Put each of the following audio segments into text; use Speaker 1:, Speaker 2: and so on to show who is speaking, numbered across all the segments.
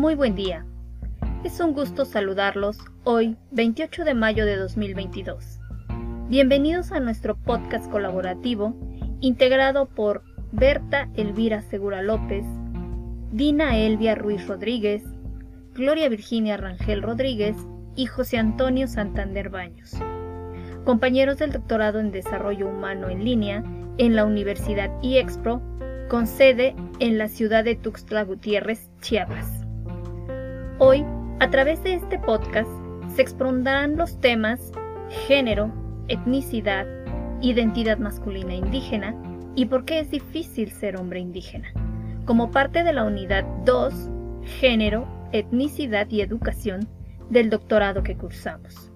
Speaker 1: Muy buen día. Es un gusto saludarlos hoy, 28 de mayo de 2022. Bienvenidos a nuestro podcast colaborativo integrado por Berta Elvira Segura López, Dina Elvia Ruiz Rodríguez, Gloria Virginia Rangel Rodríguez y José Antonio Santander Baños, compañeros del doctorado en Desarrollo Humano en línea en la Universidad IEXPRO, con sede en la ciudad de Tuxtla Gutiérrez, Chiapas. Hoy, a través de este podcast, se expondrán los temas género, etnicidad, identidad masculina indígena y por qué es difícil ser hombre indígena, como parte de la unidad 2, género, etnicidad y educación del doctorado que cursamos.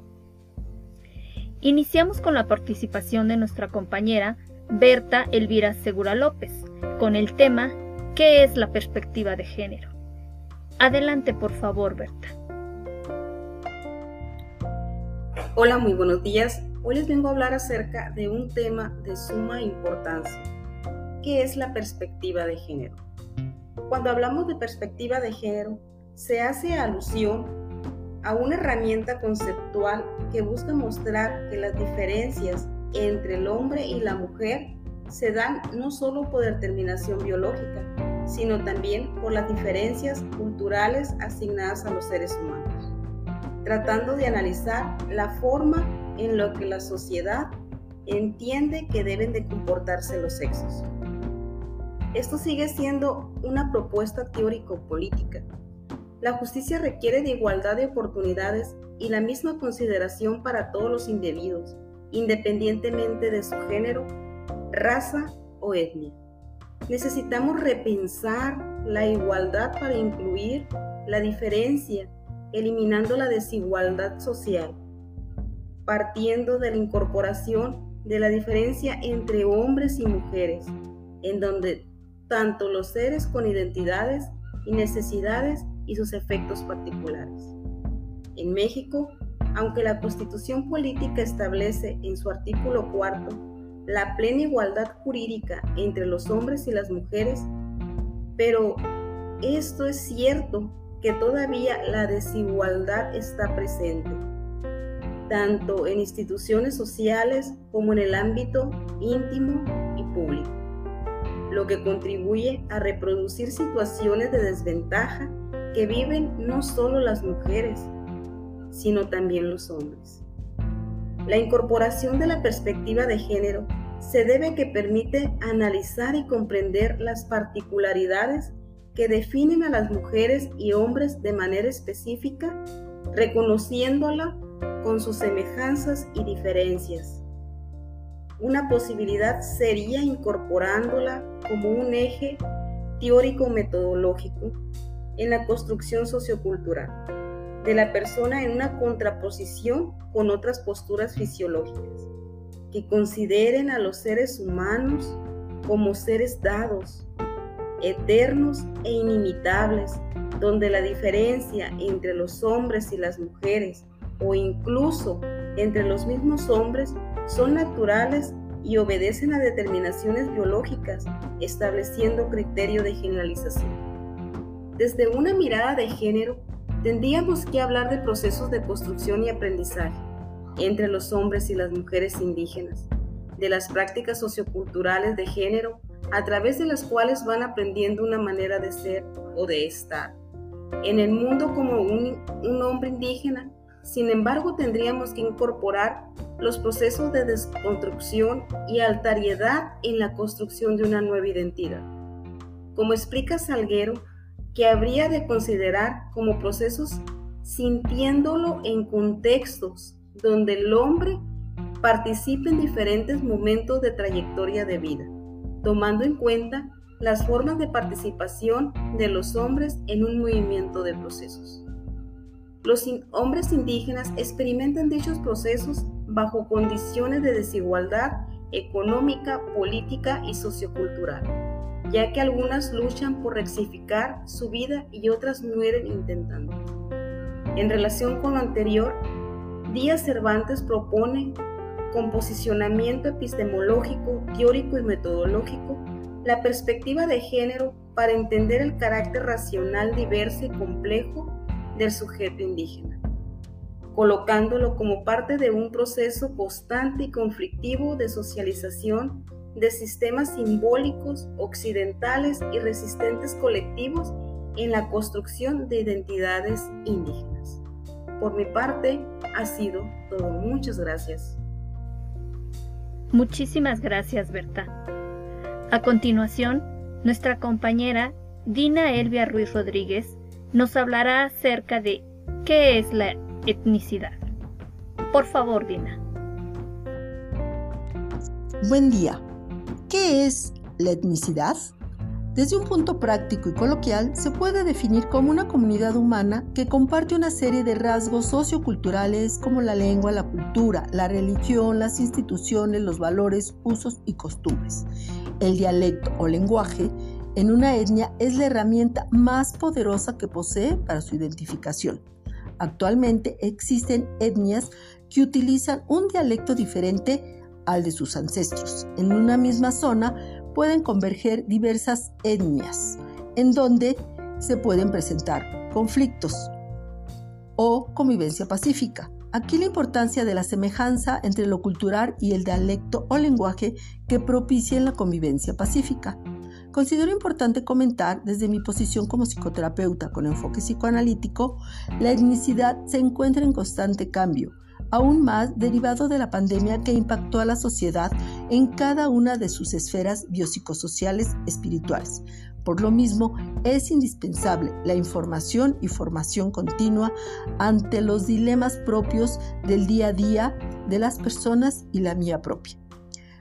Speaker 1: Iniciamos con la participación de nuestra compañera Berta Elvira Segura López, con el tema ¿Qué es la perspectiva de género? Adelante, por favor, Berta.
Speaker 2: Hola, muy buenos días. Hoy les vengo a hablar acerca de un tema de suma importancia, que es la perspectiva de género. Cuando hablamos de perspectiva de género, se hace alusión a una herramienta conceptual que busca mostrar que las diferencias entre el hombre y la mujer se dan no solo por determinación biológica, sino también por las diferencias culturales asignadas a los seres humanos, tratando de analizar la forma en la que la sociedad entiende que deben de comportarse los sexos. Esto sigue siendo una propuesta teórico-política. La justicia requiere de igualdad de oportunidades y la misma consideración para todos los individuos, independientemente de su género, raza o etnia. Necesitamos repensar la igualdad para incluir la diferencia, eliminando la desigualdad social, partiendo de la incorporación de la diferencia entre hombres y mujeres, en donde tanto los seres con identidades y necesidades y sus efectos particulares. En México, aunque la Constitución Política establece en su artículo cuarto la plena igualdad jurídica entre los hombres y las mujeres, pero esto es cierto que todavía la desigualdad está presente, tanto en instituciones sociales como en el ámbito íntimo y público, lo que contribuye a reproducir situaciones de desventaja que viven no solo las mujeres, sino también los hombres. La incorporación de la perspectiva de género se debe que permite analizar y comprender las particularidades que definen a las mujeres y hombres de manera específica, reconociéndola con sus semejanzas y diferencias. Una posibilidad sería incorporándola como un eje teórico-metodológico en la construcción sociocultural de la persona en una contraposición con otras posturas fisiológicas, que consideren a los seres humanos como seres dados, eternos e inimitables, donde la diferencia entre los hombres y las mujeres, o incluso entre los mismos hombres, son naturales y obedecen a determinaciones biológicas, estableciendo criterio de generalización. Desde una mirada de género, tendríamos que hablar de procesos de construcción y aprendizaje entre los hombres y las mujeres indígenas, de las prácticas socioculturales de género a través de las cuales van aprendiendo una manera de ser o de estar. En el mundo como un, hombre indígena, sin embargo, tendríamos que incorporar los procesos de desconstrucción y altariedad en la construcción de una nueva identidad. Como explica Salguero, que habría de considerar como procesos sintiéndolo en contextos donde el hombre participe en diferentes momentos de trayectoria de vida, tomando en cuenta las formas de participación de los hombres en un movimiento de procesos. Los hombres indígenas experimentan dichos procesos bajo condiciones de desigualdad económica, política y sociocultural ya que algunas luchan por rectificar su vida y otras mueren intentando. En relación con lo anterior, Díaz Cervantes propone con posicionamiento epistemológico, teórico y metodológico la perspectiva de género para entender el carácter racional diverso y complejo del sujeto indígena, colocándolo como parte de un proceso constante y conflictivo de socialización de sistemas simbólicos occidentales y resistentes colectivos en la construcción de identidades indígenas. Por mi parte, ha sido todo. Muchas gracias.
Speaker 1: Muchísimas gracias, Berta. A continuación, nuestra compañera Dina Elvia Ruiz Rodríguez nos hablará acerca de qué es la etnicidad. Por favor, Dina.
Speaker 3: Buen día. ¿Qué es la etnicidad? Desde un punto práctico y coloquial, se puede definir como una comunidad humana que comparte una serie de rasgos socioculturales como la lengua, la cultura, la religión, las instituciones, los valores, usos y costumbres. El dialecto o lenguaje en una etnia es la herramienta más poderosa que posee para su identificación. Actualmente existen etnias que utilizan un dialecto diferente al de sus ancestros. En una misma zona pueden converger diversas etnias, en donde se pueden presentar conflictos o convivencia pacífica. Aquí la importancia de la semejanza entre lo cultural y el dialecto o lenguaje que propicien la convivencia pacífica. Considero importante comentar, desde mi posición como psicoterapeuta con enfoque psicoanalítico, la etnicidad se encuentra en constante cambio, aún más derivado de la pandemia que impactó a la sociedad en cada una de sus esferas biopsicosociales espirituales. Por lo mismo, es indispensable la información y formación continua ante los dilemas propios del día a día de las personas y la mía propia.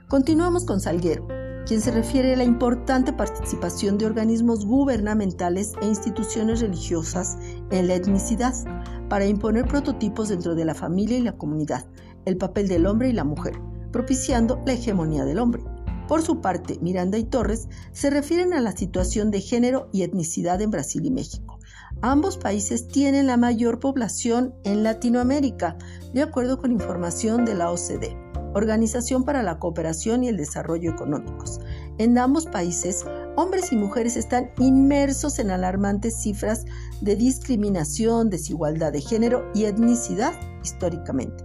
Speaker 3: Continuamos con Salguero, quien se refiere a la importante participación de organismos gubernamentales e instituciones religiosas en la etnicidad para imponer prototipos dentro de la familia y la comunidad, el papel del hombre y la mujer, propiciando la hegemonía del hombre. Por su parte, Miranda y Torres se refieren a la situación de género y etnicidad en Brasil y México. Ambos países tienen la mayor población en Latinoamérica, de acuerdo con información de la OCDE, Organización para la Cooperación y el Desarrollo Económicos. En ambos países, hombres y mujeres están inmersos en alarmantes cifras de discriminación, desigualdad de género y etnicidad históricamente.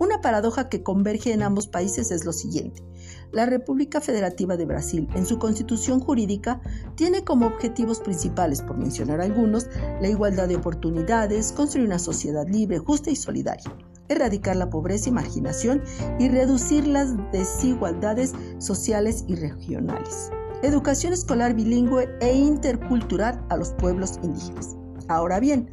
Speaker 3: Una paradoja que converge en ambos países es lo siguiente. La República Federativa de Brasil, en su constitución jurídica, tiene como objetivos principales, por mencionar algunos, la igualdad de oportunidades, construir una sociedad libre, justa y solidaria, erradicar la pobreza y marginación y reducir las desigualdades sociales y regionales. Educación escolar bilingüe e intercultural a los pueblos indígenas. Ahora bien,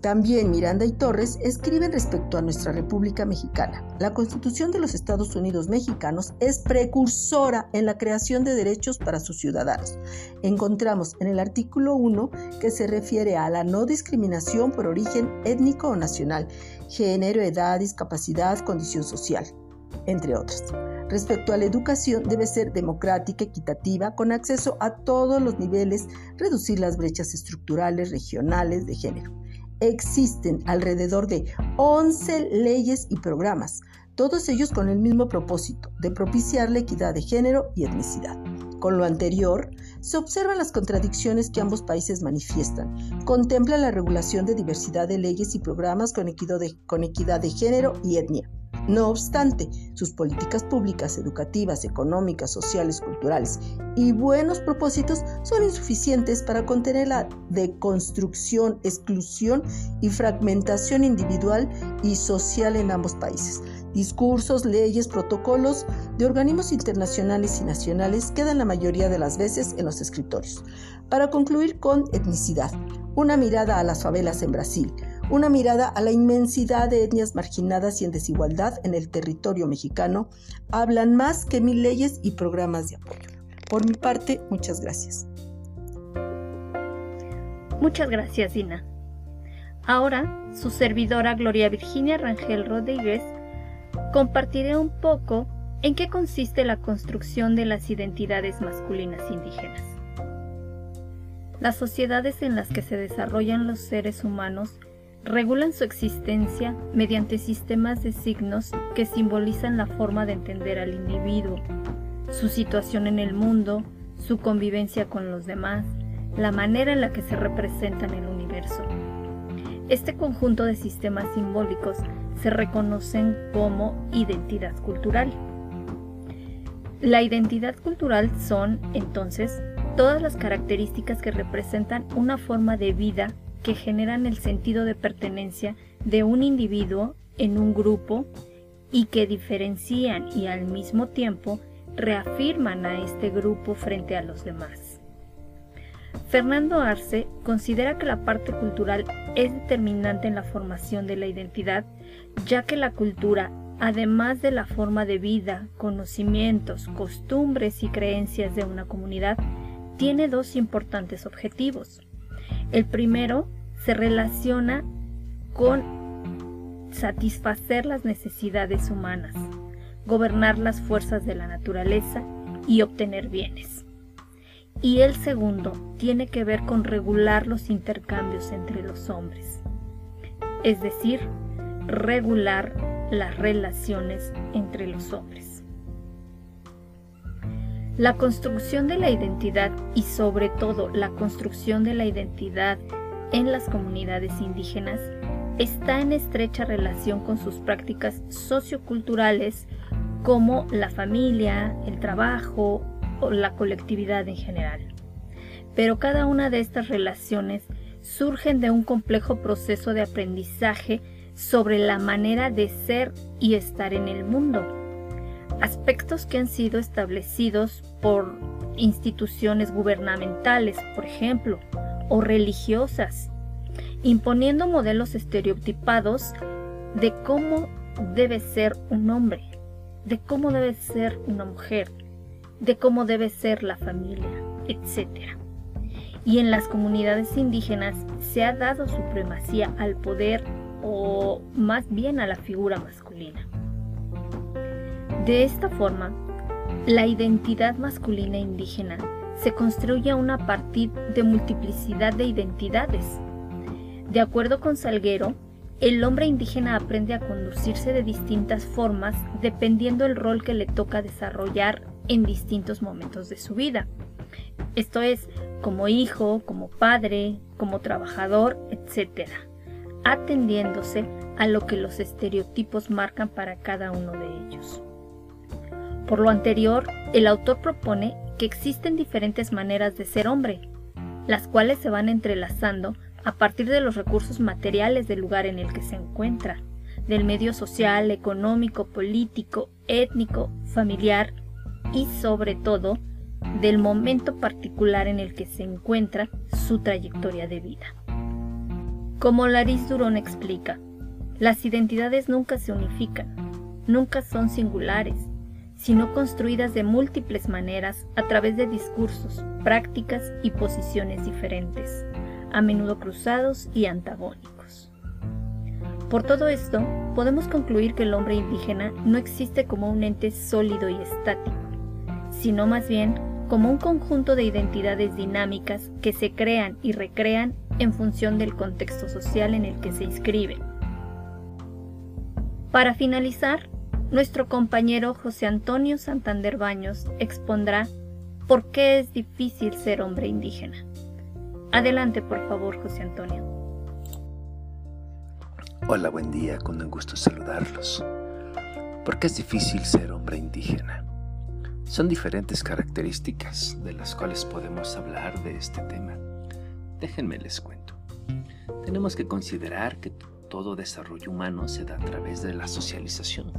Speaker 3: también Miranda y Torres escriben respecto a nuestra República Mexicana. La Constitución de los Estados Unidos mexicanos es precursora en la creación de derechos para sus ciudadanos. Encontramos en el artículo 1 que se refiere a la no discriminación por origen étnico o nacional, género, edad, discapacidad, condición social, entre otras. Respecto a la educación, debe ser democrática, equitativa, con acceso a todos los niveles, reducir las brechas estructurales, regionales, de género existen alrededor de 11 leyes y programas, todos ellos con el mismo propósito, de propiciar la equidad de género y etnicidad. Con lo anterior, se observan las contradicciones que ambos países manifiestan. Contempla la regulación de diversidad de leyes y programas con equidad de, con equidad de género y etnia no obstante, sus políticas públicas, educativas, económicas, sociales, culturales y buenos propósitos son insuficientes para contener la deconstrucción, exclusión y fragmentación individual y social en ambos países. Discursos, leyes, protocolos de organismos internacionales y nacionales quedan la mayoría de las veces en los escritorios. Para concluir con etnicidad, una mirada a las favelas en Brasil, una mirada a la inmensidad de etnias marginadas y en desigualdad en el territorio mexicano, hablan más que mil leyes y programas de apoyo. Por mi parte, muchas gracias.
Speaker 1: Muchas gracias, Dina. Ahora, su servidora Gloria Virginia Rangel Rodríguez compartiré un poco en qué consiste la construcción de las identidades masculinas indígenas. Las sociedades en las que se desarrollan los seres humanos regulan su existencia mediante sistemas de signos que simbolizan la forma de entender al individuo, su situación en el mundo, su convivencia con los demás, la manera en la que se representa en el universo. Este conjunto de sistemas simbólicos se reconocen como identidad cultural. La identidad cultural son, entonces, todas las características que representan una forma de vida que generan el sentido de pertenencia de un individuo en un grupo y que diferencian y al mismo tiempo reafirman a este grupo frente a los demás. Fernando Arce considera que la parte cultural es determinante en la formación de la identidad, ya que la cultura, además de la forma de vida, conocimientos, costumbres y creencias de una comunidad, tiene dos importantes objetivos. El primero se relaciona con satisfacer las necesidades humanas, gobernar las fuerzas de la naturaleza y obtener bienes. Y el segundo tiene que ver con regular los intercambios entre los hombres, es decir, regular las relaciones entre los hombres. La construcción de la identidad y sobre todo la construcción de la identidad en las comunidades indígenas está en estrecha relación con sus prácticas socioculturales como la familia, el trabajo o la colectividad en general. Pero cada una de estas relaciones surgen de un complejo proceso de aprendizaje sobre la manera de ser y estar en el mundo. Aspectos que han sido establecidos por instituciones gubernamentales, por ejemplo, o religiosas, imponiendo modelos estereotipados de cómo debe ser un hombre, de cómo debe ser una mujer, de cómo debe ser la familia, etc. Y en las comunidades indígenas se ha dado supremacía al poder o más bien a la figura masculina. De esta forma, la identidad masculina indígena se construye a partir de multiplicidad de identidades de acuerdo con Salguero, el hombre indígena aprende a conducirse de distintas formas dependiendo el rol que le toca desarrollar en distintos momentos de su vida. Esto es, como hijo, como padre, como trabajador, etc., atendiéndose a lo que los estereotipos marcan para cada uno de ellos. Por lo anterior, el autor propone que existen diferentes maneras de ser hombre, las cuales se van entrelazando a partir de los recursos materiales del lugar en el que se encuentra, del medio social, económico, político, étnico, familiar y sobre todo del momento particular en el que se encuentra su trayectoria de vida. Como Laris Durón explica, las identidades nunca se unifican, nunca son singulares, sino construidas de múltiples maneras a través de discursos, prácticas y posiciones diferentes a menudo cruzados y antagónicos. Por todo esto, podemos concluir que el hombre indígena no existe como un ente sólido y estático, sino más bien como un conjunto de identidades dinámicas que se crean y recrean en función del contexto social en el que se inscriben. Para finalizar, nuestro compañero José Antonio Santander Baños expondrá por qué es difícil ser hombre indígena. Adelante, por favor, José Antonio.
Speaker 4: Hola, buen día, con un gusto saludarlos. ¿Por qué es difícil ser hombre indígena? Son diferentes características de las cuales podemos hablar de este tema. Déjenme les cuento. Tenemos que considerar que todo desarrollo humano se da a través de la socialización.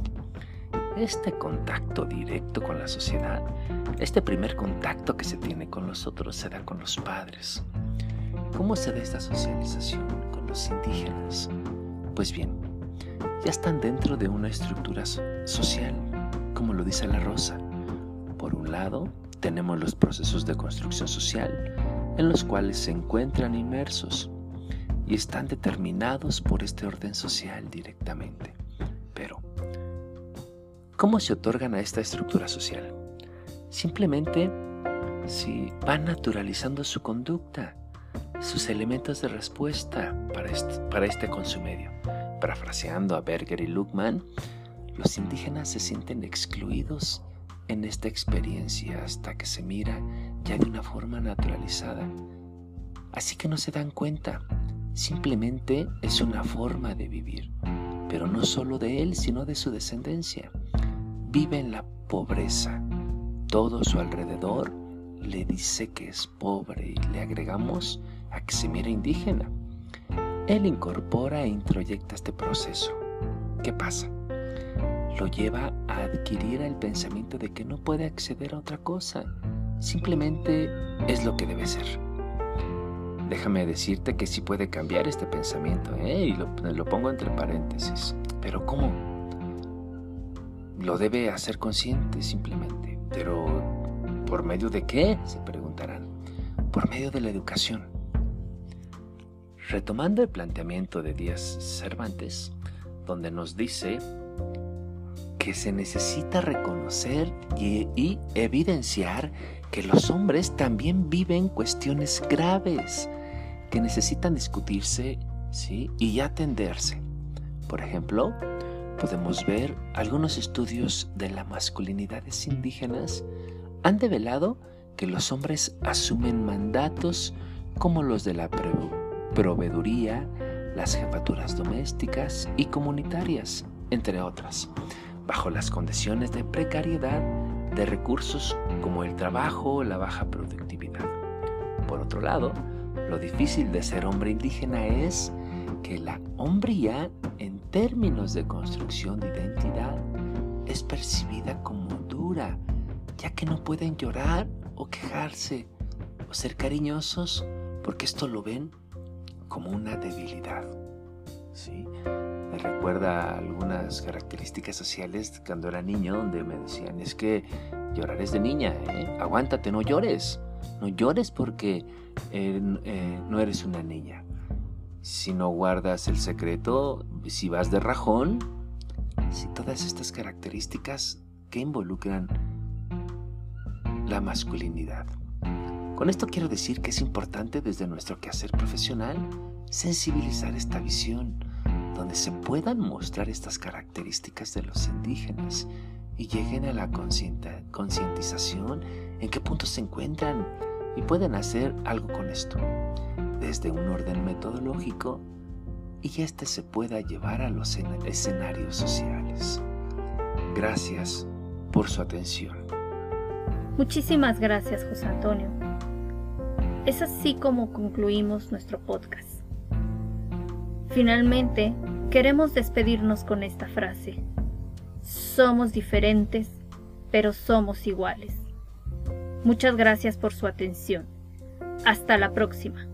Speaker 4: Este contacto directo con la sociedad, este primer contacto que se tiene con los otros se da con los padres. ¿Cómo se da esta socialización con los indígenas? Pues bien, ya están dentro de una estructura social, como lo dice la Rosa. Por un lado, tenemos los procesos de construcción social, en los cuales se encuentran inmersos y están determinados por este orden social directamente. Pero, ¿cómo se otorgan a esta estructura social? Simplemente si van naturalizando su conducta sus elementos de respuesta para este, para este consumedio. Parafraseando a Berger y Luckman, los indígenas se sienten excluidos en esta experiencia hasta que se mira ya de una forma naturalizada. Así que no se dan cuenta, simplemente es una forma de vivir, pero no solo de él, sino de su descendencia. Vive en la pobreza. Todo su alrededor le dice que es pobre y le agregamos a que se mira indígena. Él incorpora e introyecta este proceso. ¿Qué pasa? Lo lleva a adquirir el pensamiento de que no puede acceder a otra cosa. Simplemente es lo que debe ser. Déjame decirte que sí puede cambiar este pensamiento, ¿eh? y lo, lo pongo entre paréntesis. Pero ¿cómo? Lo debe hacer consciente simplemente. Pero ¿por medio de qué? Se preguntarán. Por medio de la educación. Retomando el planteamiento de Díaz Cervantes, donde nos dice que se necesita reconocer y, evidenciar que los hombres también viven cuestiones graves que necesitan discutirse ¿sí? y atenderse. Por ejemplo, podemos ver algunos estudios de las masculinidades indígenas han develado que los hombres asumen mandatos como los de la proveeduría, las jefaturas domésticas y comunitarias, entre otras, bajo las condiciones de precariedad de recursos como el trabajo o la baja productividad. Por otro lado, lo difícil de ser hombre indígena es que la hombría, en términos de construcción de identidad, es percibida como dura, ya que no pueden llorar o quejarse o ser cariñosos porque esto lo ven como una debilidad. ¿sí? Recuerda algunas características sociales cuando era niño donde me decían, es que llorar es de niña, ¿eh? aguántate, no llores, no llores porque eh, eh, no eres una niña. Si no guardas el secreto, si vas de rajón, si todas estas características que involucran la masculinidad. Con esto quiero decir que es importante desde nuestro quehacer profesional sensibilizar esta visión, donde se puedan mostrar estas características de los indígenas y lleguen a la concientización en qué puntos se encuentran y pueden hacer algo con esto, desde un orden metodológico y este se pueda llevar a los escenarios sociales. Gracias por su atención.
Speaker 1: Muchísimas gracias, José Antonio. Es así como concluimos nuestro podcast. Finalmente, queremos despedirnos con esta frase. Somos diferentes, pero somos iguales. Muchas gracias por su atención. Hasta la próxima.